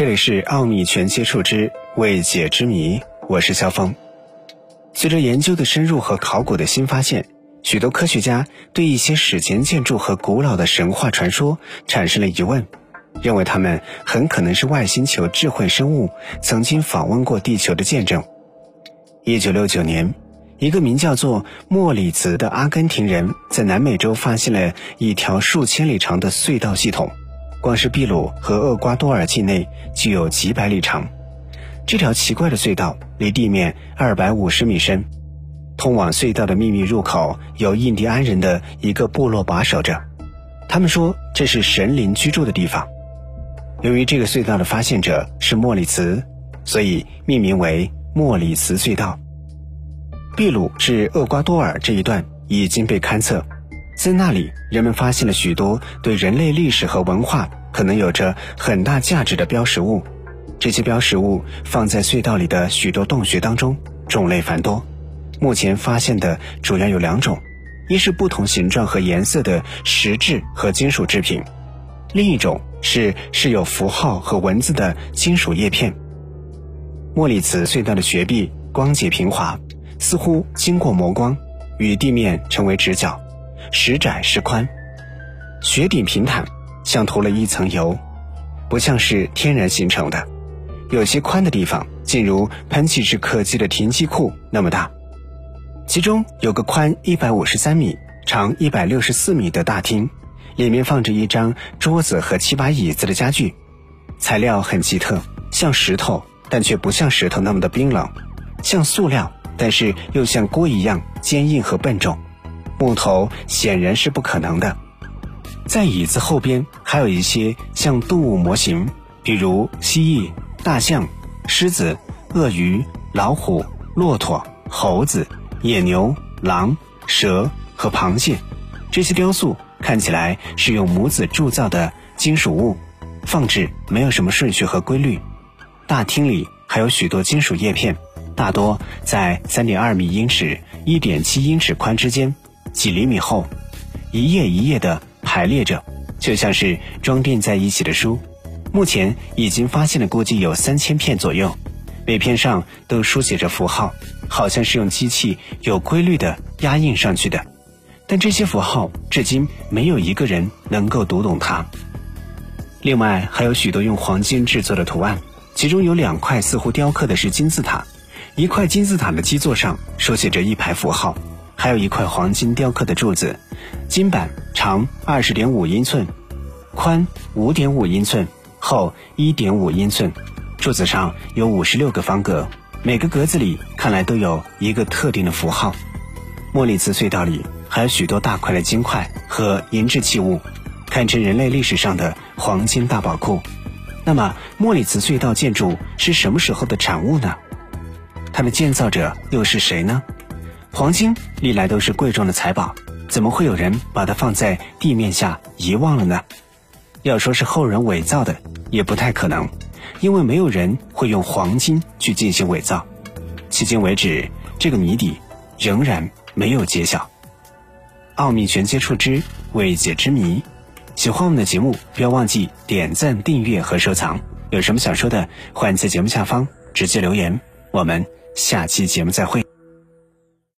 这里是奥秘全接触之未解之谜，我是肖峰。随着研究的深入和考古的新发现，许多科学家对一些史前建筑和古老的神话传说产生了疑问，认为它们很可能是外星球智慧生物曾经访问过地球的见证。一九六九年，一个名叫做莫里茨的阿根廷人在南美洲发现了一条数千里长的隧道系统。光是秘鲁和厄瓜多尔境内就有几百里长。这条奇怪的隧道离地面二百五十米深，通往隧道的秘密入口由印第安人的一个部落把守着。他们说这是神灵居住的地方。由于这个隧道的发现者是莫里茨，所以命名为莫里茨隧道。秘鲁至厄瓜多尔这一段已经被勘测。在那里，人们发现了许多对人类历史和文化可能有着很大价值的标识物。这些标识物放在隧道里的许多洞穴当中，种类繁多。目前发现的主要有两种：一是不同形状和颜色的石质和金属制品；另一种是是有符号和文字的金属叶片。莫里茨隧道的雪壁光洁平滑，似乎经过磨光，与地面成为直角。时窄时宽，雪顶平坦，像涂了一层油，不像是天然形成的。有些宽的地方，竟如喷气式客机的停机库那么大。其中有个宽一百五十三米、长一百六十四米的大厅，里面放着一张桌子和七把椅子的家具，材料很奇特，像石头，但却不像石头那么的冰冷；像塑料，但是又像锅一样坚硬和笨重。木头显然是不可能的，在椅子后边还有一些像动物模型，比如蜥蜴、大象、狮子、鳄鱼、老虎、骆驼、猴子、野牛、狼、蛇和螃蟹。这些雕塑看起来是用模子铸造的金属物，放置没有什么顺序和规律。大厅里还有许多金属叶片，大多在三点二米英尺、一点七英尺宽之间。几厘米厚，一页一页的排列着，就像是装订在一起的书。目前已经发现了，估计有三千片左右，每片上都书写着符号，好像是用机器有规律的压印上去的。但这些符号至今没有一个人能够读懂它。另外还有许多用黄金制作的图案，其中有两块似乎雕刻的是金字塔，一块金字塔的基座上书写着一排符号。还有一块黄金雕刻的柱子，金板长二十点五英寸，宽五点五英寸，厚一点五英寸。柱子上有五十六个方格，每个格子里看来都有一个特定的符号。莫里茨隧道里还有许多大块的金块和银质器物，堪称人类历史上的黄金大宝库。那么，莫里茨隧道建筑是什么时候的产物呢？它的建造者又是谁呢？黄金历来都是贵重的财宝，怎么会有人把它放在地面下遗忘了呢？要说是后人伪造的，也不太可能，因为没有人会用黄金去进行伪造。迄今为止，这个谜底仍然没有揭晓。奥秘全接触之未解之谜，喜欢我们的节目，不要忘记点赞、订阅和收藏。有什么想说的，欢迎在节目下方直接留言。我们下期节目再会。